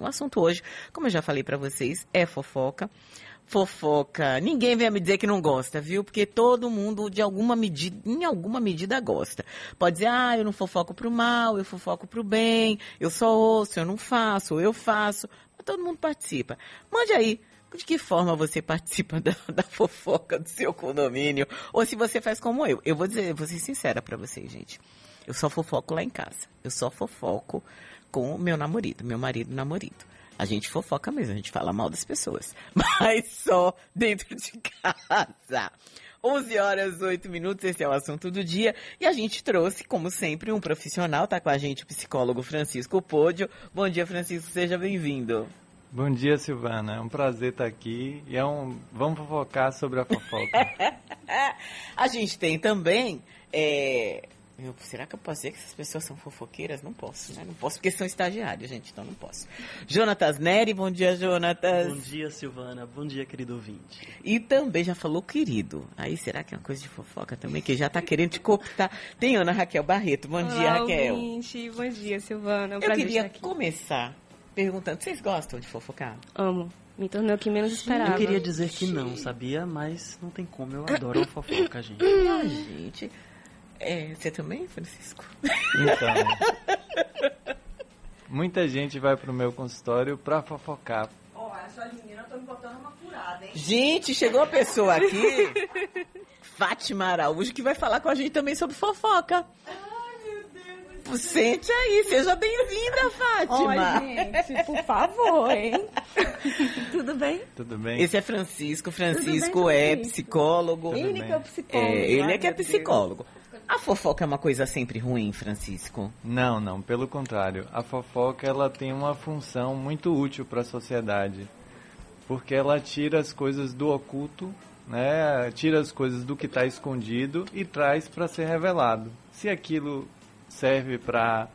O assunto hoje, como eu já falei para vocês, é fofoca. Fofoca, ninguém vem me dizer que não gosta, viu? Porque todo mundo, de alguma medida, em alguma medida, gosta. Pode dizer, ah, eu não fofoco pro mal, eu fofoco pro bem, eu só ouço, eu não faço, eu faço. Mas todo mundo participa. Mande aí de que forma você participa da, da, fofoca do seu condomínio, ou se você faz como eu. Eu vou dizer, vou ser sincera para vocês, gente. Eu só fofoco lá em casa. Eu só fofoco com o meu namorado, meu marido namorado. A gente fofoca mesmo, a gente fala mal das pessoas. Mas só dentro de casa. 11 horas 8 minutos, esse é o assunto do dia. E a gente trouxe, como sempre, um profissional, tá com a gente o psicólogo Francisco Pódio. Bom dia, Francisco, seja bem-vindo. Bom dia, Silvana. É um prazer estar aqui. E é um... vamos fofocar sobre a fofoca. a gente tem também é, eu, será que eu posso dizer que essas pessoas são fofoqueiras? Não posso, né? Não posso porque são estagiários, gente, então não posso. Jonatas Neri, bom dia, Jonatas. Bom dia, Silvana. Bom dia, querido ouvinte. E também já falou querido. Aí será que é uma coisa de fofoca também, que já está querendo te cooptar? Tem Ana Raquel Barreto. Bom Olá, dia, Raquel. Ouvinte. Bom dia, Silvana. É um eu queria começar perguntando, vocês gostam de fofocar? Amo. Me tornou o que menos esperava. Eu queria dizer que não, sabia? Mas não tem como. Eu adoro fofoca, gente. Ah, gente... É, você também, Francisco? Então. muita gente vai pro meu consultório pra fofocar. Olha, essas meninas estão me botando uma furada, hein? Gente, chegou a pessoa aqui, Fátima Araújo, que vai falar com a gente também sobre fofoca. Sente aí, seja bem-vinda, Fátima. gente, por favor, hein? Tudo bem? Tudo bem? Esse é Francisco. Francisco bem, é psicólogo. Ele que é psicólogo. É, ele é que é psicólogo. A fofoca é uma coisa sempre ruim, Francisco? Não, não, pelo contrário. A fofoca ela tem uma função muito útil para a sociedade, porque ela tira as coisas do oculto, né? Tira as coisas do que está escondido e traz para ser revelado. Se aquilo serve para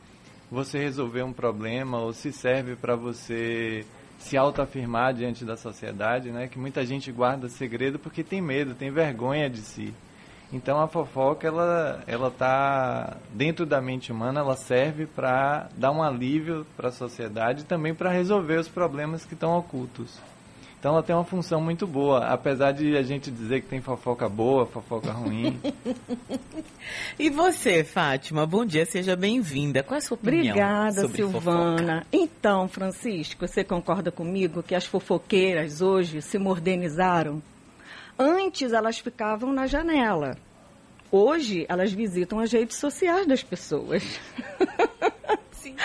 você resolver um problema ou se serve para você se autoafirmar diante da sociedade, né? Que muita gente guarda segredo porque tem medo, tem vergonha de si. Então a fofoca ela ela tá dentro da mente humana, ela serve para dar um alívio para a sociedade e também para resolver os problemas que estão ocultos. Então ela tem uma função muito boa, apesar de a gente dizer que tem fofoca boa, fofoca ruim. e você, Fátima, bom dia, seja bem-vinda. Qual é a sua opinião Obrigada, sobre Silvana. Fofoca? Então, Francisco, você concorda comigo que as fofoqueiras hoje se modernizaram? Antes elas ficavam na janela. Hoje elas visitam as redes sociais das pessoas. Sim.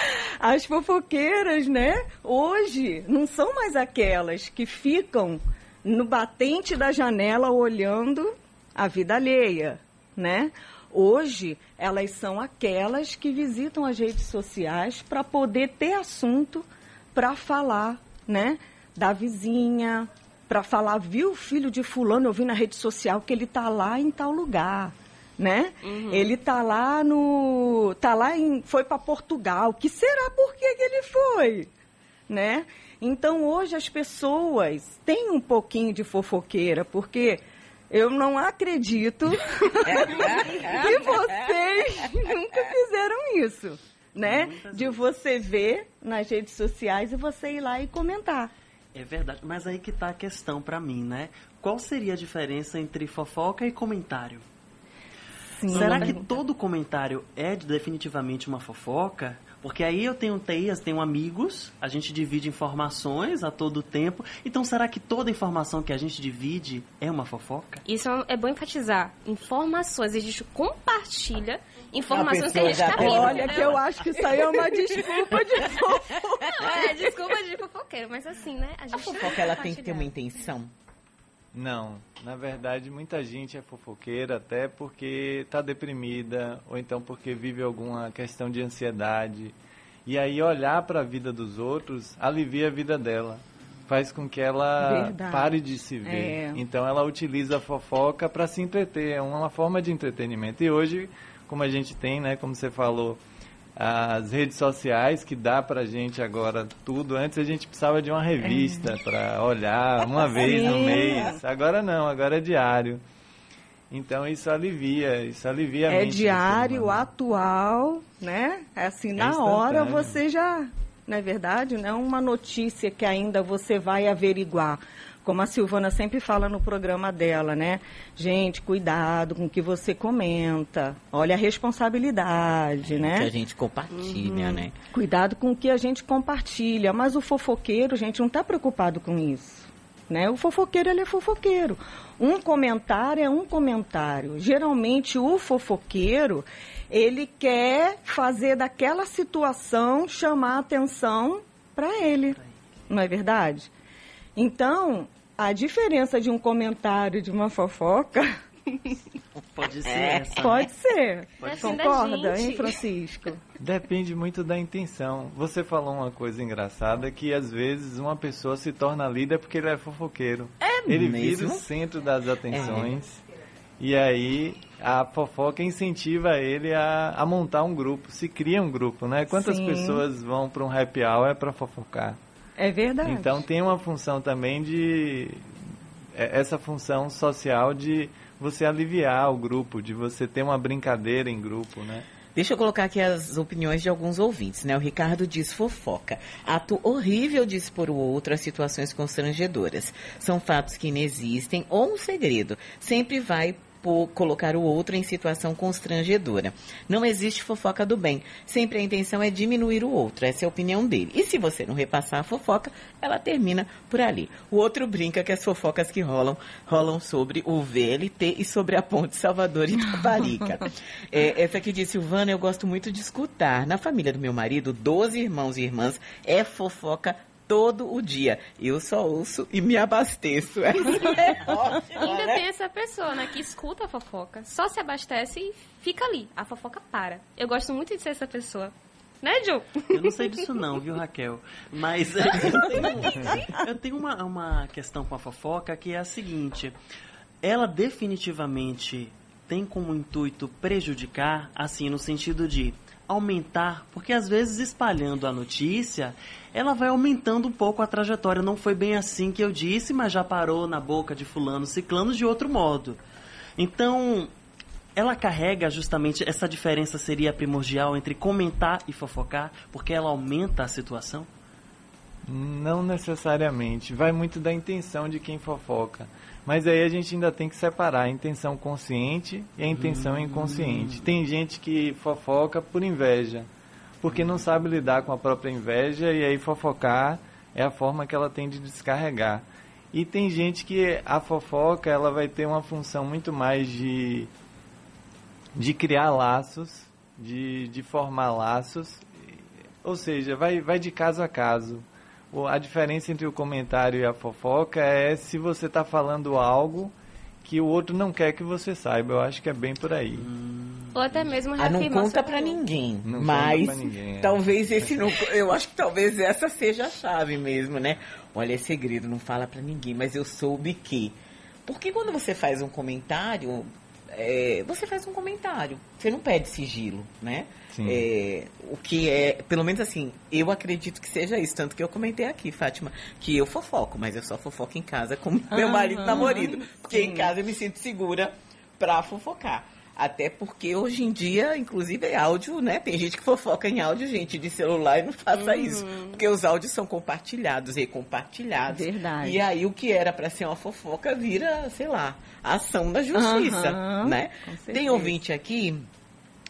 As fofoqueiras, né? Hoje não são mais aquelas que ficam no batente da janela olhando a vida alheia, né? Hoje elas são aquelas que visitam as redes sociais para poder ter assunto para falar, né? Da vizinha, para falar, viu o filho de fulano, eu vi na rede social que ele tá lá em tal lugar, né? Uhum. Ele tá lá no, tá lá em, foi para Portugal. Que será por que, que ele foi, né? Então hoje as pessoas têm um pouquinho de fofoqueira, porque eu não acredito que vocês nunca fizeram isso, né? De você ver nas redes sociais e você ir lá e comentar. É verdade, mas aí que tá a questão para mim, né? Qual seria a diferença entre fofoca e comentário? Sim, Será que todo comentário é definitivamente uma fofoca? Porque aí eu tenho teias, tenho amigos, a gente divide informações a todo tempo. Então, será que toda informação que a gente divide é uma fofoca? Isso é bom enfatizar. Informações, a gente compartilha informações que a gente tá. Olha, que eu acho que isso aí é uma desculpa de fofoca. Não, é desculpa de fofoqueiro, mas assim, né? A, gente a fofoca, ela tem que ter uma intenção. Não, na verdade muita gente é fofoqueira até porque está deprimida ou então porque vive alguma questão de ansiedade. E aí olhar para a vida dos outros alivia a vida dela, faz com que ela verdade. pare de se ver. É. Então ela utiliza a fofoca para se entreter, é uma forma de entretenimento. E hoje, como a gente tem, né, como você falou, as redes sociais que dá pra gente agora tudo. Antes a gente precisava de uma revista é. para olhar uma vez no mês. Agora não, agora é diário. Então isso alivia, isso alivia É diário, atual, né? É assim, na hora você já não é verdade? Não é uma notícia que ainda você vai averiguar. Como a Silvana sempre fala no programa dela, né? Gente, cuidado com o que você comenta. Olha a responsabilidade, né? Que a gente compartilha, uhum. né? Cuidado com o que a gente compartilha. Mas o fofoqueiro, gente, não está preocupado com isso. Né? O fofoqueiro, ele é fofoqueiro. Um comentário é um comentário. Geralmente, o fofoqueiro, ele quer fazer daquela situação chamar atenção para ele. Não é verdade? Então, a diferença de um comentário de uma fofoca. Pode ser é, essa. Né? Pode ser. Pode Concorda, hein, Francisco? Depende muito da intenção. Você falou uma coisa engraçada que às vezes uma pessoa se torna líder porque ele é fofoqueiro. É ele mesmo? vira o centro das atenções. É. E aí a fofoca incentiva ele a, a, montar um grupo, se cria um grupo, né? Quantas Sim. pessoas vão para um happy hour é para fofocar? É verdade. Então tem uma função também de é, essa função social de você aliviar o grupo, de você ter uma brincadeira em grupo, né? Deixa eu colocar aqui as opiniões de alguns ouvintes, né? O Ricardo diz fofoca. Ato horrível de expor o outro a situações constrangedoras. São fatos que inexistem ou um segredo. Sempre vai por colocar o outro em situação constrangedora. Não existe fofoca do bem. Sempre a intenção é diminuir o outro. Essa é a opinião dele. E se você não repassar a fofoca, ela termina por ali. O outro brinca que as fofocas que rolam, rolam sobre o VLT e sobre a ponte Salvador e Taparica. é, essa aqui diz, Silvana, eu gosto muito de escutar. Na família do meu marido, 12 irmãos e irmãs, é fofoca todo o dia. Eu só ouço e me abasteço. É ótimo, Ainda né? tem essa pessoa, né, que escuta a fofoca, só se abastece e fica ali. A fofoca para. Eu gosto muito de ser essa pessoa. Né, Ju? Eu não sei disso não, viu, Raquel? Mas eu tenho, eu tenho uma, uma questão com a fofoca que é a seguinte. Ela definitivamente tem como intuito prejudicar, assim, no sentido de aumentar, porque às vezes espalhando a notícia, ela vai aumentando um pouco a trajetória. Não foi bem assim que eu disse, mas já parou na boca de fulano ciclano de outro modo. Então, ela carrega justamente essa diferença seria primordial entre comentar e fofocar, porque ela aumenta a situação? Não necessariamente. Vai muito da intenção de quem fofoca. Mas aí a gente ainda tem que separar a intenção consciente e a intenção hum. inconsciente. Tem gente que fofoca por inveja porque não sabe lidar com a própria inveja e aí fofocar é a forma que ela tem de descarregar. E tem gente que a fofoca ela vai ter uma função muito mais de, de criar laços, de, de formar laços, ou seja, vai, vai de caso a caso. A diferença entre o comentário e a fofoca é se você está falando algo que o outro não quer que você saiba. Eu acho que é bem por aí. Hum. Ou até mesmo ah, não conta para ninguém. Não mas pra ninguém, é. talvez esse não, eu acho que talvez essa seja a chave mesmo, né? Olha, é segredo, não fala para ninguém, mas eu soube que. Porque quando você faz um comentário, é, você faz um comentário. Você não pede sigilo, né? É, o que é, pelo menos assim, eu acredito que seja isso. Tanto que eu comentei aqui, Fátima, que eu fofoco, mas eu só fofoco em casa com meu marido namorado. Porque sim. em casa eu me sinto segura pra fofocar. Até porque hoje em dia, inclusive, é áudio, né? Tem gente que fofoca em áudio, gente, de celular e não faça uhum. isso. Porque os áudios são compartilhados, recompartilhados. Verdade. E aí o que era para ser uma fofoca vira, sei lá, ação da justiça, uhum. né? Tem ouvinte aqui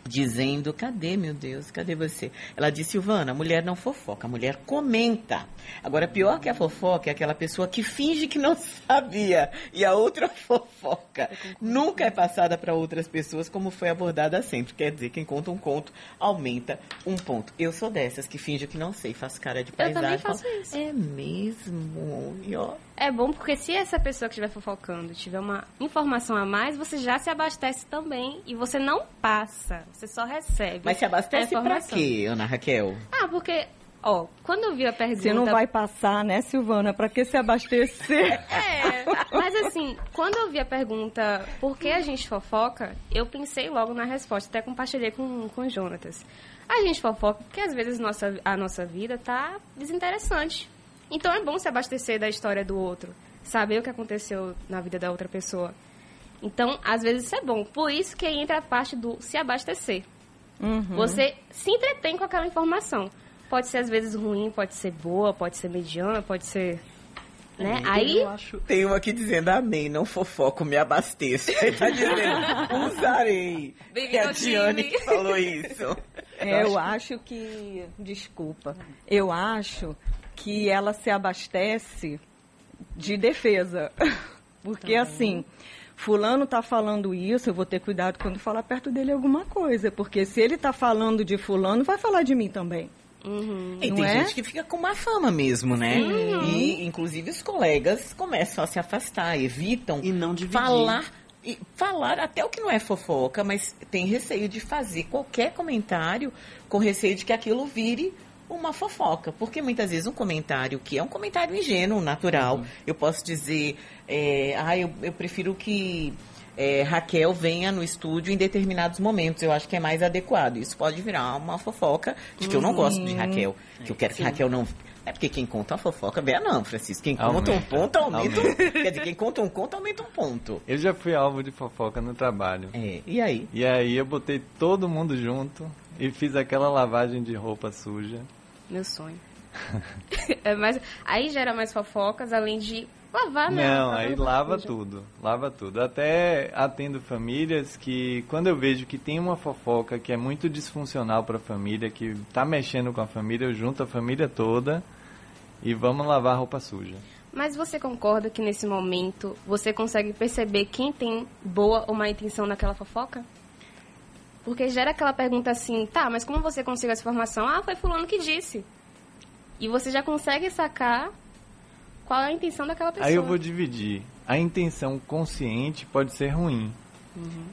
dizendo: cadê, meu Deus, cadê você? Ela disse: Silvana, a mulher não fofoca, a mulher comenta. Agora, pior que a fofoca é aquela pessoa que finge que não sabia e a outra fofoca. Nunca é passada para outras pessoas como foi abordada sempre. Quer dizer, quem conta um conto aumenta um ponto. Eu sou dessas que finge que não sei, faço cara de paisagem. Eu também faço falo, isso. É mesmo? E ó, é bom porque se essa pessoa que estiver fofocando tiver uma informação a mais, você já se abastece também e você não passa, você só recebe. Mas se abastece pra quê, Ana Raquel? Ah, porque Ó, quando eu vi a pergunta. Você não vai passar, né, Silvana? Para que se abastecer? É, mas assim, quando eu vi a pergunta por que a gente fofoca, eu pensei logo na resposta, até compartilhei com, com o Jonatas. A gente fofoca porque às vezes nossa, a nossa vida tá desinteressante. Então é bom se abastecer da história do outro, saber o que aconteceu na vida da outra pessoa. Então, às vezes isso é bom. Por isso que entra a parte do se abastecer. Uhum. Você se entretém com aquela informação. pode ser às vezes ruim, pode ser boa, pode ser mediana, pode ser. Né? Aí. Eu acho... Tem um aqui dizendo amém, não fofoco, me abasteço. Ele tá dizendo, usarei. Bem-vindo É a ao Diane time. que falou isso. É, eu acho que. Desculpa. Eu acho que ela se abastece de defesa. Porque assim. Fulano tá falando isso, eu vou ter cuidado quando falar perto dele alguma coisa. Porque se ele tá falando de fulano, vai falar de mim também. Uhum. E Não tem é? gente que fica com má fama mesmo, né? E, inclusive, os colegas começam a se afastar, evitam E não dividir. falar, e falar até o que não é fofoca, mas tem receio de fazer qualquer comentário com receio de que aquilo vire uma fofoca. Porque muitas vezes um comentário que é um comentário ingênuo, natural, eu posso dizer, é, ah, eu, eu prefiro que é, Raquel venha no estúdio em determinados momentos. Eu acho que é mais adequado. Isso pode virar uma fofoca de que eu não gosto de Raquel, que eu quero que Raquel não. É porque quem conta uma fofoca, Bea não, Francisco. Quem conta um Aumenta. ponto, aumenta. um- Aumenta. Quer dizer, quem conta um conto, aumenta um ponto. Eu já fui alvo de fofoca no trabalho. É, e aí? E aí eu botei todo mundo junto e fiz aquela lavagem de roupa suja. Meu sonho. é mais, aí gera mais fofocas, além de lavar, né? Não, Lavar aí lava tudo, lava tudo. Até atendo famílias que, quando eu vejo que tem uma fofoca que é muito disfuncional para a família, que tá mexendo com a família, eu junto a família toda e vamos lavar roupa suja. Mas você concorda que nesse momento você consegue perceber quem tem boa ou má intenção naquela fofoca? Porque gera aquela pergunta assim, tá, mas como você conseguiu essa informação? Ah, foi fulano que disse. E você já consegue sacar qual é a intenção daquela pessoa. Aí eu vou dividir. A intenção consciente pode ser ruim.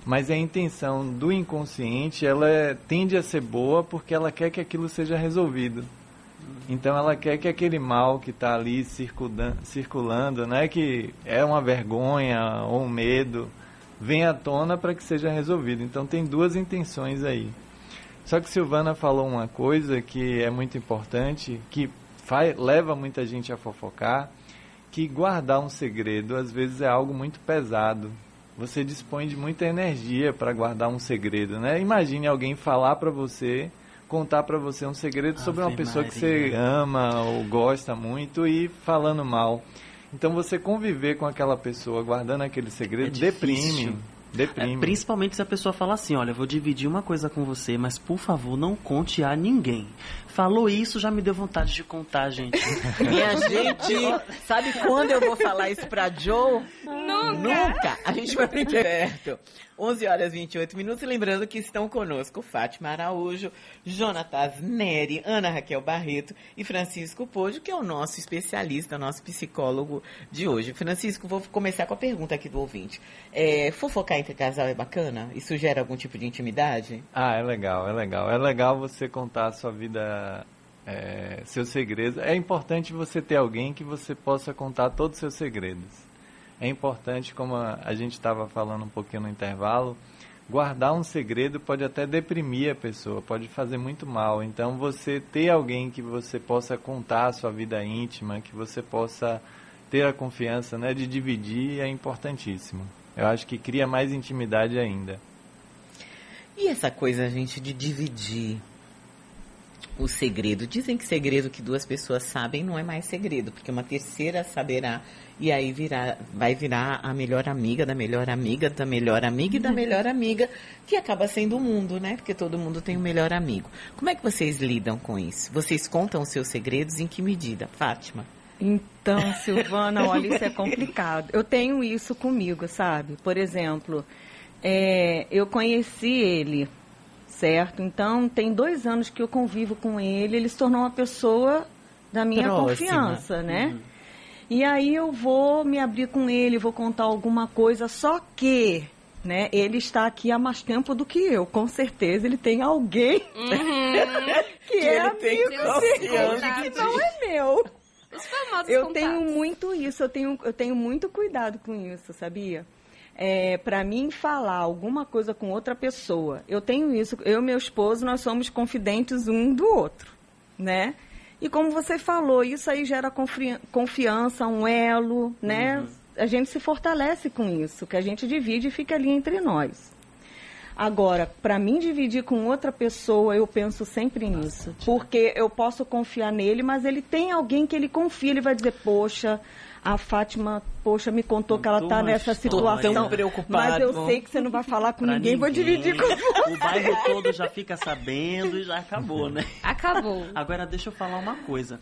Mas a intenção do inconsciente, ela é- tende a ser boa porque ela quer que aquilo seja resolvido. Então ela quer que aquele mal que está ali circulando, circulando, né, que é uma vergonha ou um medo, venha à tona para que seja resolvido. Então tem duas intenções aí. Só que Silvana falou uma coisa que é muito importante, que faz, leva muita gente a fofocar, que guardar um segredo às vezes é algo muito pesado. Você dispõe de muita energia para guardar um segredo, né? Imagine alguém falar para você, contar para você um segredo sobre uma pessoa que você Maria. ama ou gosta muito e falando mal. Então você conviver com aquela pessoa guardando aquele segredo É deprime. Deprime. É, principalmente se a pessoa fala assim, olha, eu vou dividir uma coisa com você, mas por favor, não conte a ninguém. Falou isso, já me deu vontade de contar, gente. Minha gente, sabe quando eu vou falar isso pra Joe? Nunca. Nunca! A gente vai bem perto. 11 horas e 28 minutos. E lembrando que estão conosco Fátima Araújo, Jonatas Neri, Ana Raquel Barreto e Francisco Pojo, que é o nosso especialista, nosso psicólogo de hoje. Francisco, vou começar com a pergunta aqui do ouvinte. É, fofocar entre casal é bacana? Isso gera algum tipo de intimidade? Ah, é legal, é legal. É legal você contar a sua vida, é, seus segredos. É importante você ter alguém que você possa contar todos os seus segredos. É importante, como a, gente estava falando um pouquinho no intervalo, guardar um segredo pode até deprimir a pessoa, pode fazer muito mal. Então, você ter alguém que você possa contar a sua vida íntima, que você possa ter a confiança né, de dividir, é importantíssimo. Eu acho que cria mais intimidade ainda. E essa coisa, gente, de dividir o segredo? Dizem que segredo que duas pessoas sabem não é mais segredo, porque uma terceira saberá e aí virá, vai virar a melhor amiga da melhor amiga da melhor amiga e da melhor amiga, que acaba sendo o mundo, né? Porque todo mundo tem um melhor amigo. Como é que vocês lidam com isso? Vocês contam os seus segredos em que medida? Fátima? Então, Silvana, olha, isso é complicado. Eu tenho isso comigo, sabe? Por exemplo, é, eu conheci ele, certo? Então, tem dois anos que eu convivo com ele, ele se tornou uma pessoa da minha Próxima. confiança, né? E aí eu vou me abrir com ele, vou contar alguma coisa, só que, né, ele está aqui há mais tempo do que eu. Com certeza ele tem alguém que, Que é ele tem amigo confiança. dele, que não é meu. Os famosos Eu contatos. tenho muito isso, eu tenho, eu tenho muito cuidado com isso, sabia? É, para mim falar alguma coisa com outra pessoa, eu tenho isso. Eu e meu esposo, nós somos confidentes um do outro, né? E como você falou, isso aí gera confi- confiança, um elo, né? A gente se fortalece com isso, que a gente divide e fica ali entre nós. Agora, para mim dividir com outra pessoa, eu penso sempre nisso. Porque eu posso confiar nele, mas ele tem alguém que ele confia, ele vai dizer, poxa, a Fátima, poxa, me contou que ela está nessa situação. Tão preocupado. Mas eu sei que você não vai falar com ninguém, ninguém, vou dividir com você. O bairro todo já fica sabendo e já acabou, né? Acabou. Agora deixa eu falar uma coisa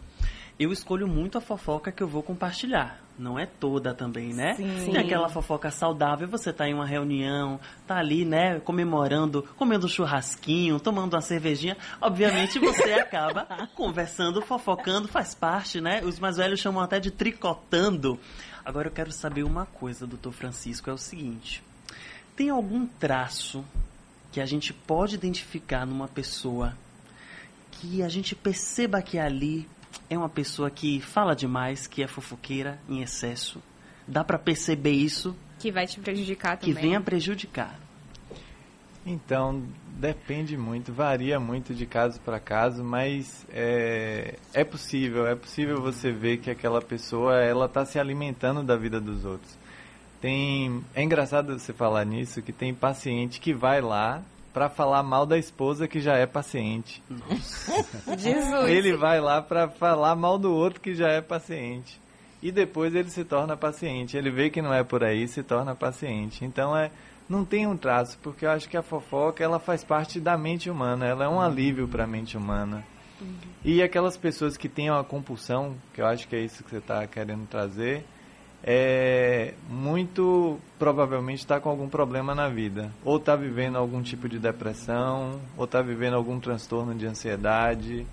eu escolho muito a fofoca que eu vou compartilhar. Não é toda também, né? Sim. Tem aquela fofoca saudável, você tá em uma reunião, tá ali, né, comemorando, comendo um churrasquinho, tomando uma cervejinha. Obviamente você acaba conversando, fofocando, faz parte, né? Os mais velhos chamam até de tricotando. Agora eu quero saber uma coisa, doutor Francisco, é o seguinte. Tem algum traço que a gente pode identificar numa pessoa que a gente perceba que ali é uma pessoa que fala demais, que é fofoqueira em excesso. Dá para perceber isso. Que vai te prejudicar também. Que venha prejudicar. Então, depende muito, varia muito de caso para caso, mas é, é possível, é possível você ver que aquela pessoa ela está se alimentando da vida dos outros. Tem, é engraçado você falar nisso, que tem paciente que vai lá para falar mal da esposa que já é paciente. Jesus. Ele vai lá para falar mal do outro que já é paciente. E depois ele se torna paciente. Ele vê que não é por aí, se torna paciente. Então é não tem um traço, porque eu acho que a fofoca ela faz parte da mente humana, ela é um alívio para a mente humana. Uhum. E aquelas pessoas que têm uma compulsão, que eu acho que é isso que você está querendo trazer, é, muito provavelmente está com algum problema na vida. Ou está vivendo algum tipo de depressão, ou está vivendo algum transtorno de ansiedade.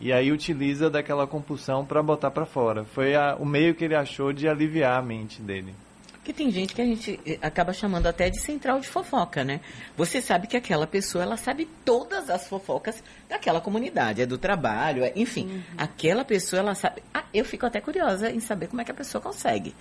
E aí utiliza daquela compulsão para botar para fora. Foi a, o meio que ele achou de aliviar a mente dele. Porque tem gente que a gente eh, acaba chamando até de central de fofoca, né? Você sabe que aquela pessoa, ela sabe todas as fofocas daquela comunidade, é do trabalho, é, enfim. Uhum. Aquela pessoa, ela sabe... Ah, eu fico até curiosa em saber como é que a pessoa consegue,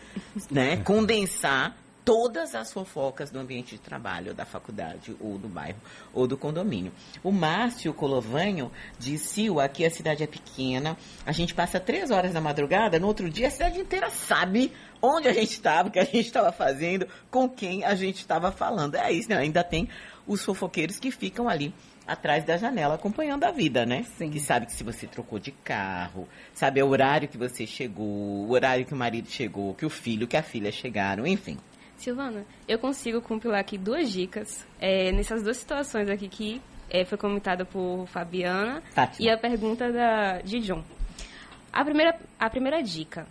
né? Condensar todas as fofocas do ambiente de trabalho, da faculdade, ou do bairro, ou do condomínio. O Márcio Colovanho disse, aqui a cidade é pequena, a gente passa três horas da madrugada, no outro dia a cidade inteira sabe onde a gente estava, o que a gente estava fazendo, com quem a gente estava falando. É isso, né? Ainda tem os fofoqueiros que ficam ali atrás da janela acompanhando a vida, né? Sim. Que sabe que se você trocou de carro, sabe o horário que você chegou, o horário que o marido chegou, que o filho, que a filha chegaram, enfim. Silvana, eu consigo compilar aqui duas dicas é, nessas duas situações aqui que é, foi comentada por Fabiana Fátima. e a pergunta da, de John. A primeira, a primeira dica.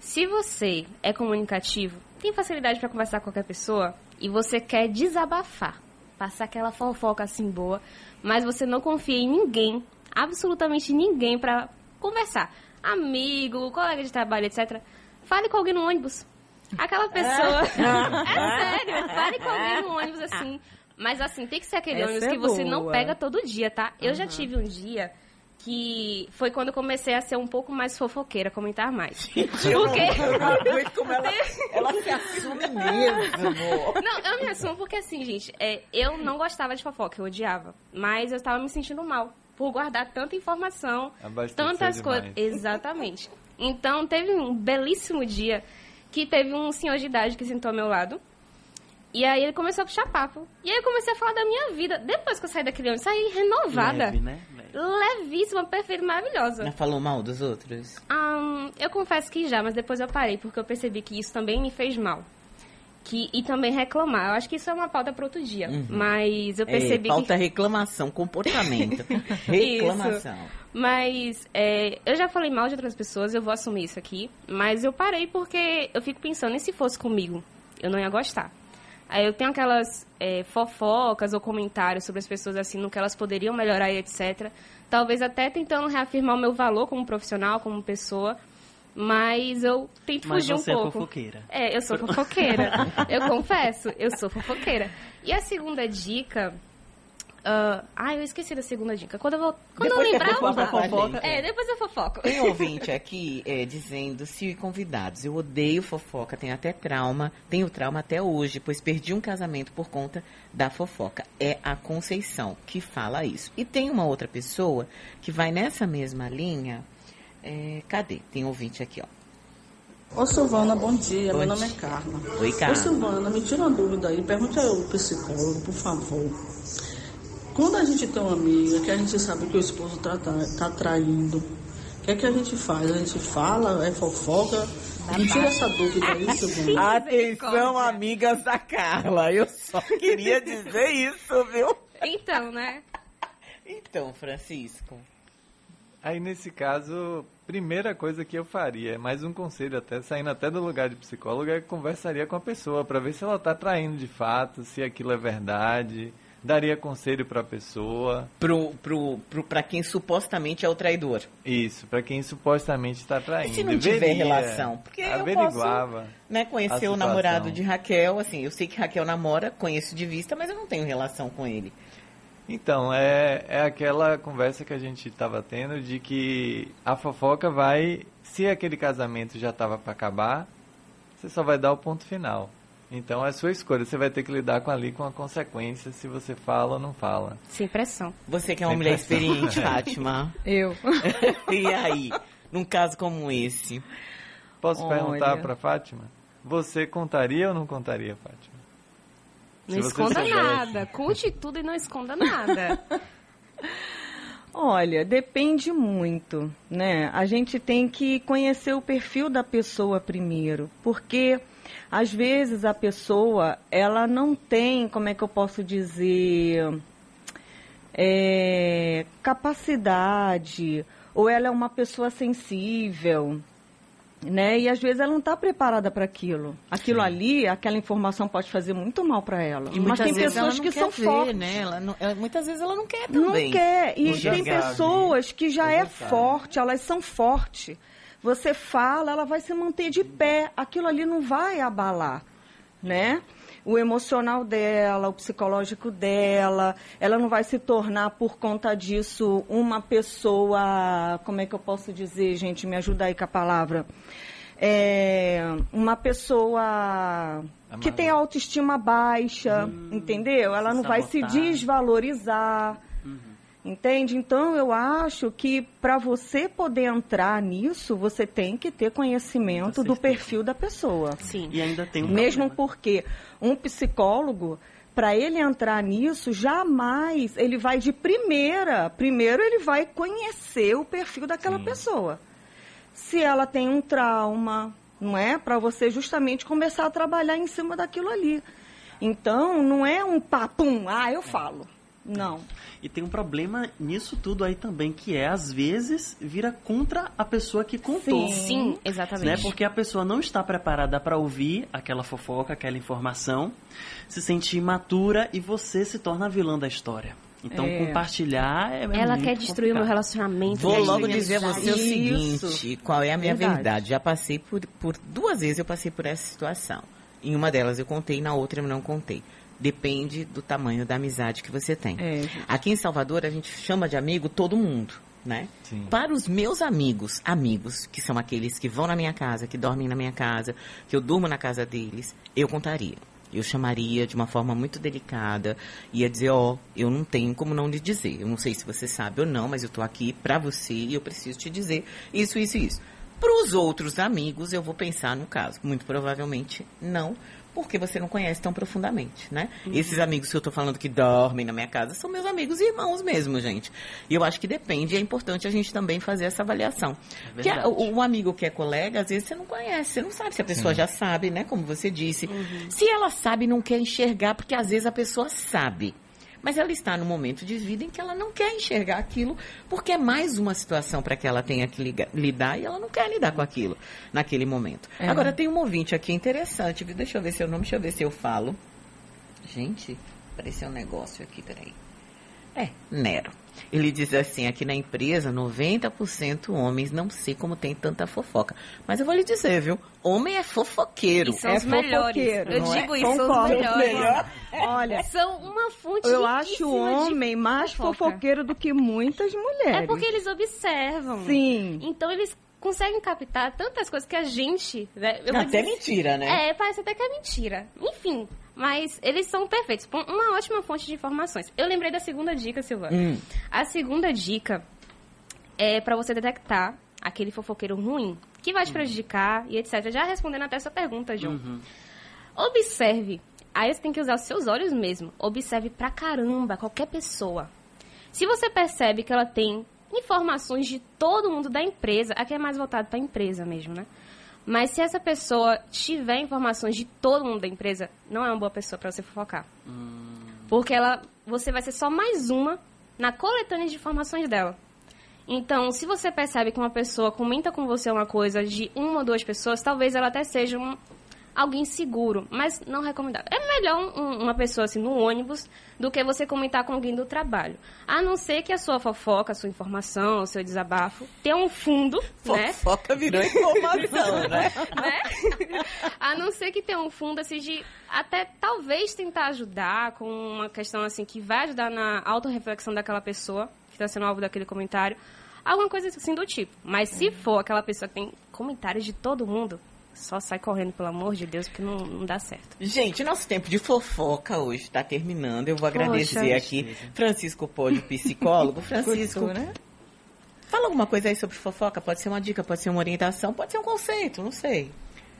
Se você é comunicativo, tem facilidade para conversar com qualquer pessoa e você quer desabafar, passar aquela fofoca assim boa, mas você não confia em ninguém, absolutamente ninguém para conversar, amigo, colega de trabalho, etc. Fale com alguém no ônibus. Aquela pessoa. é sério, fale com alguém no ônibus assim. Mas assim, tem que ser aquele Essa ônibus é que você boa. não pega todo dia, tá? Eu já tive um dia que foi quando eu comecei a ser um pouco mais fofoqueira, comentar mais. Porque como ela, ela se assume mesmo. Não, eu me assumo porque assim, gente, é, eu não gostava de fofoca, eu odiava. Mas eu estava me sentindo mal por guardar tanta informação, tantas coisas. Exatamente. Então teve um belíssimo dia que teve um senhor de idade que sentou ao meu lado. E aí ele começou a puxar papo. E aí eu comecei a falar da minha vida. Depois que eu saí daquele ônibus, saí renovada. Leve, né? Leve. Levíssima, perfeita, maravilhosa. Ela falou mal dos outros? Ahn, eu confesso que já, mas depois eu parei, porque eu percebi que isso também me fez mal. Que, e também reclamar. Eu acho que isso é uma pauta para outro dia. Mas eu percebi é, falta que. reclamação, comportamento. reclamação. Mas é, eu já falei mal de outras pessoas, eu vou assumir isso aqui. Mas eu parei porque eu fico pensando, e se fosse comigo? Eu não ia gostar. Aí eu tenho aquelas é, fofocas ou comentários sobre as pessoas assim, no que elas poderiam melhorar e etc. Talvez até tentando reafirmar o meu valor como profissional, como pessoa. Mas eu tento Mas fugir um você é pouco. fofoqueira. É, eu sou fofoqueira. eu confesso, eu sou fofoqueira. E a segunda dica. Ah, ah, eu esqueci da segunda dica. Quando eu, vou, quando Depois eu que lembrar, eu vou gente. É, depois eu fofoco. Tem ouvinte aqui é, dizendo, se convidados, eu odeio fofoca, tenho até trauma, tenho trauma até hoje, pois perdi um casamento por conta da fofoca. É a Conceição que fala isso. E tem uma outra pessoa que vai nessa mesma linha. é, cadê? Tem ouvinte aqui, ó. Ô Silvana, bom dia. Bom Meu nome dia. é Carla. Oi, Carla. Ô Silvana, me tira uma dúvida aí. Pergunte ao psicólogo, por favor. Quando a gente tem uma amiga que a gente sabe que o esposo tá, tá, tá traindo, o que é que a gente faz? A gente fala, é fofoca? Me tira essa dúvida aí, Silvana. Atenção, amigas da Carla. Eu só queria dizer isso, viu? Então, né? Então, Francisco. Aí nesse caso, primeira coisa que eu faria, é mais um conselho até, saindo até do lugar de psicólogo, é que conversaria com a pessoa para ver se ela está traindo de fato, se aquilo é verdade, daria conselho para a pessoa. Pro, pro, pro, pra quem supostamente é o traidor. Isso, para quem supostamente está traindo. E se não tiver relação? Porque eu averiguava. Né, conhecer o namorado de Raquel, assim, eu sei que Raquel namora, conheço de vista, mas eu não tenho relação com ele. Então, é, é aquela conversa que a gente estava tendo de que a fofoca vai, se aquele casamento já estava para acabar, você só vai dar o ponto final. Então é sua escolha, você vai ter que lidar com ali com a consequência se você fala ou não fala. Sem pressão. Você que é uma Sem mulher pressão. experiente, Fátima. Eu. e aí, num caso como esse? Posso Olha. perguntar para Fátima? Você contaria ou não contaria, Fátima? Não Se esconda nada. Conte tudo e não esconda nada. Olha, depende muito, né? A gente tem que conhecer o perfil da pessoa primeiro, porque às vezes a pessoa ela não tem, como é que eu posso dizer, é, capacidade ou ela é uma pessoa sensível, né? E às vezes ela não está preparada para aquilo. Aquilo ali, aquela informação pode fazer muito mal para ela. E Mas tem pessoas não que são ver, fortes. né? Ela não- ela- muitas vezes ela não quer Não também. quer. E tem Gabi, pessoas que já você é sabe. forte, elas são fortes. Você fala, ela vai se manter de pé. Aquilo ali não vai abalar, né? O emocional dela, o psicológico dela, ela não vai se tornar por conta disso uma pessoa, como é que eu posso dizer, gente, me ajuda aí com a palavra. É, uma pessoa que tem a autoestima baixa, entendeu? Ela não vai se sabotar. desvalorizar. Entende? Então eu acho que para você poder entrar nisso, você tem que ter conhecimento do perfil da pessoa. Sim. E ainda tem um Mesmo problema. porque um psicólogo, para ele entrar nisso, jamais ele vai de primeira. Primeiro ele vai conhecer o perfil daquela Sim. pessoa. Se ela tem um trauma, não é? Para você justamente começar a trabalhar em cima daquilo ali. Então, não é um papum, ah, eu falo. Não. E tem um problema nisso tudo aí também, que é, às vezes, vira contra a pessoa que contou. Sim. Sim, exatamente. Né? Porque a pessoa não está preparada para ouvir aquela fofoca, aquela informação, se sente imatura e você se torna a vilã da história. Então, É. compartilhar é Ela muito quer destruir o meu complicado. relacionamento. Vou logo dizer a você o. Isso. seguinte, qual é a minha Verdade. verdade. Já passei por, por duas vezes eu passei por essa situação. Em uma delas eu contei, na outra eu não contei. Depende do tamanho da amizade que você tem. É. Aqui em Salvador a gente chama de amigo todo mundo, né? Para os meus amigos, amigos, que são aqueles que vão na minha casa, que dormem na minha casa, que eu durmo na casa deles, eu contaria. Eu chamaria de uma forma muito delicada, ia dizer, ó, eu não tenho como não lhe dizer. Eu não sei se você sabe ou não, mas eu tô aqui pra você e eu preciso te dizer isso, isso e isso. Para os outros amigos, eu vou pensar no caso. Muito provavelmente não, porque você não conhece tão profundamente, né? Esses amigos que eu tô falando que dormem na minha casa são meus amigos e irmãos mesmo, gente. E eu acho que depende, é importante a gente também fazer essa avaliação. Verdade. a- o, o amigo que é colega, às vezes você não conhece, você não sabe se a pessoa já sabe, né? Como você disse. Se ela sabe, não quer enxergar, porque às vezes a pessoa sabe. Mas ela está no momento de vida em que ela não quer enxergar aquilo, porque é mais uma situação para que ela tenha que lidar e ela não quer lidar com aquilo naquele momento. É. Agora tem um ouvinte aqui interessante, viu? deixa eu ver seu nome, deixa eu ver se eu falo. Gente, apareceu um negócio aqui, peraí. É, Nero. Ele diz assim, aqui na empresa, 90% homens, não sei como tem tanta fofoca. Mas eu vou lhe dizer, viu? Homem é fofoqueiro. E são É os melhores. Eu é? digo isso, são os Concordo. melhores. Olha, São uma fonte eu acho o homem mais fofoca. fofoqueiro do que muitas mulheres. É porque eles observam. Sim. Então eles conseguem captar tantas coisas que a gente. Né, eu Até dizer- mentira, né? É, parece até que é mentira. Enfim, mas eles são perfeitos. Uma ótima fonte de informações. Eu lembrei da segunda dica, Silvana. Hum. A segunda dica é pra você detectar aquele fofoqueiro ruim. que vai te prejudicar e etc. Já respondendo até essa pergunta, João. Observe. Aí você tem que usar os seus olhos mesmo. Observe pra caramba qualquer pessoa. Se você percebe que ela tem informações de todo mundo da empresa, aqui é mais voltado para a empresa mesmo, né? Mas se essa pessoa tiver informações de todo mundo da empresa, não é uma boa pessoa para você fofocar. Porque ela, você vai ser só mais uma na coletânea de informações dela. Então, se você percebe que uma pessoa comenta com você uma coisa de uma ou duas pessoas, talvez ela até seja um, alguém seguro, mas não recomendável. É melhor um- uma pessoa assim no ônibus do que você comentar com alguém do trabalho. A não ser que a sua fofoca, a sua informação, o seu desabafo tenha um fundo, né? Fofoca virou informação, né? né? A não ser que tenha um fundo assim de até talvez tentar ajudar com uma questão assim que vai ajudar na autorreflexão daquela pessoa que está sendo alvo daquele comentário. Alguma coisa assim do tipo. Mas se for aquela pessoa que tem comentários de todo mundo, só sai correndo, pelo amor de Deus, porque não, não dá certo. Gente, nosso tempo de fofoca hoje está terminando. Eu vou agradecer Poxa. aqui Francisco Pode, psicólogo. Francisco, né? fala alguma coisa aí sobre fofoca. Pode ser uma dica, pode ser uma orientação, pode ser um conceito, não sei.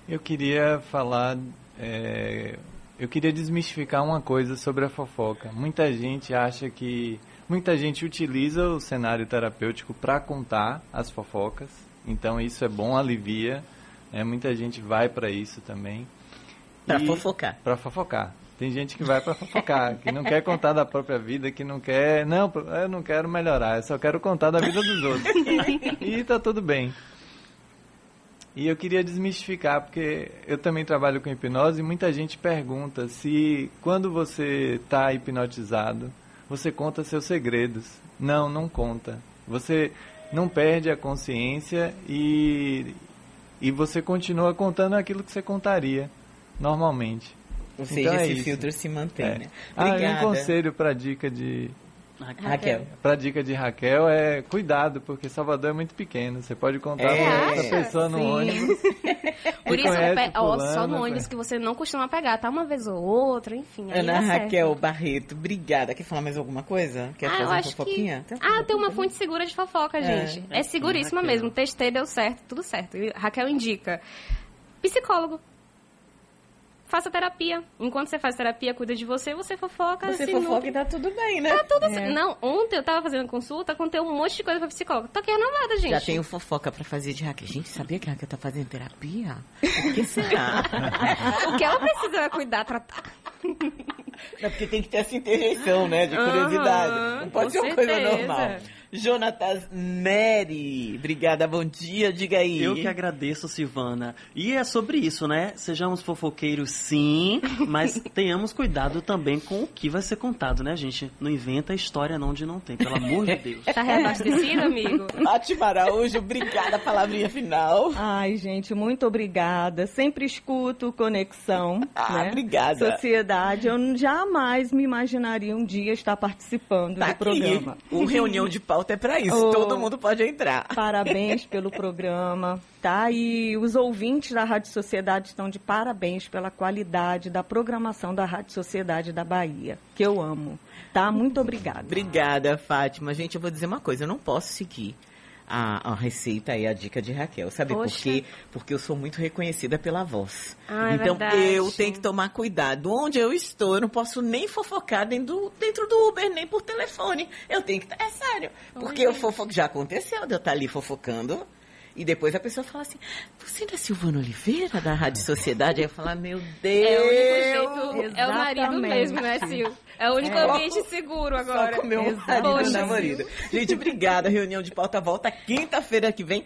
Eu queria falar, é, eu queria desmistificar uma coisa sobre a fofoca. Muita gente acha que, muita gente utiliza o cenário terapêutico para contar as fofocas. Então isso é bom, alivia. É, muita gente vai para isso também. Pra E- fofocar. Pra fofocar. Tem gente que vai pra fofocar, que não quer contar da própria vida, que não quer. Não, eu não quero melhorar, eu só quero contar da vida dos outros. E tá tudo bem. E eu queria desmistificar, porque eu também trabalho com hipnose e muita gente pergunta se quando você está hipnotizado, você conta seus segredos. Não, não conta. Você não perde a consciência e, e você continua contando aquilo que você contaria normalmente. Ou seja, Então é esse isso. filtro se mantém, É. né? Ah, e um Obrigada. conselho para dica de Raquel. para dica de Raquel é cuidado, porque Salvador é muito pequeno. Você pode contar É. pra outra pessoa no Sim. ônibus. Por isso, conhece pe- ó, só no conhece- ônibus que você não costuma pegar, tá? Uma vez ou outra, enfim. Ana. Raquel Barreto, obrigada. Quer falar mais alguma coisa? Quer Ah, fazer uma acho que. fofoquinha? Tem Ah, tem uma fonte segura de fofoca, É. gente. É, seguríssima Raquel. mesmo. Testei, deu certo, tudo certo. E Raquel indica. Psicólogo. Faça terapia. Enquanto você faz terapia, cuida de você, você fofoca. Você fofoca nutre. e tá tudo bem, né? Tá tudo assim. Não, ontem eu tava fazendo consulta, contei um monte de coisa pra psicóloga. Tô aqui renovada, gente. Já tenho fofoca pra fazer de Raquel. Gente, sabia que a Raquel tá fazendo terapia? O que será? O que ela precisa é cuidar, tratar. É porque tem que ter essa interjeição, né? De curiosidade. Aham, Não pode ser uma coisa certeza. normal. Jonatas Neri. Obrigada, bom dia. Diga aí. Eu que agradeço, Silvana. E é sobre isso, né? Sejamos fofoqueiros, sim, mas tenhamos cuidado também com o que vai ser contado, né, gente? Não inventa história não de não tem, pelo amor de Deus. Tá reabastecido, amigo? Fátima Araújo, obrigada. Palavrinha final. Ai, gente, muito obrigada. Sempre escuto Conexão. Ah, né? obrigada. Sociedade. Eu jamais me imaginaria um dia estar participando Tá do aqui. programa. O reunião de pauta é pra isso. Oh. Todo mundo pode entrar. Parabéns pelo programa, tá? E os ouvintes da Rádio Sociedade estão de parabéns pela qualidade da programação da Rádio Sociedade da Bahia, que eu amo, tá? Muito obrigada. Obrigada, Fátima. Gente, eu vou dizer uma coisa. Eu não posso seguir a, a receita e a dica de Raquel. Sabe por Poxa. quê? Porque eu sou muito reconhecida pela voz. Ah, é então, verdade. eu tenho que tomar cuidado. Onde eu estou, eu não posso nem fofocar dentro do, dentro do Uber, nem por telefone. Eu tenho que... É sério. Porque eu fofoco... Já aconteceu de eu estar ali fofocando... E depois a pessoa fala assim, você não é Silvana Oliveira, da Rádio Sociedade? Aí eu falo, meu Deus! É o único jeito. É o marido mesmo, né, Sil? É o único É. ambiente seguro agora. Só com meu Exato. marido Poxa. namorado. Gente, obrigada. Reunião de pauta volta quinta-feira que vem.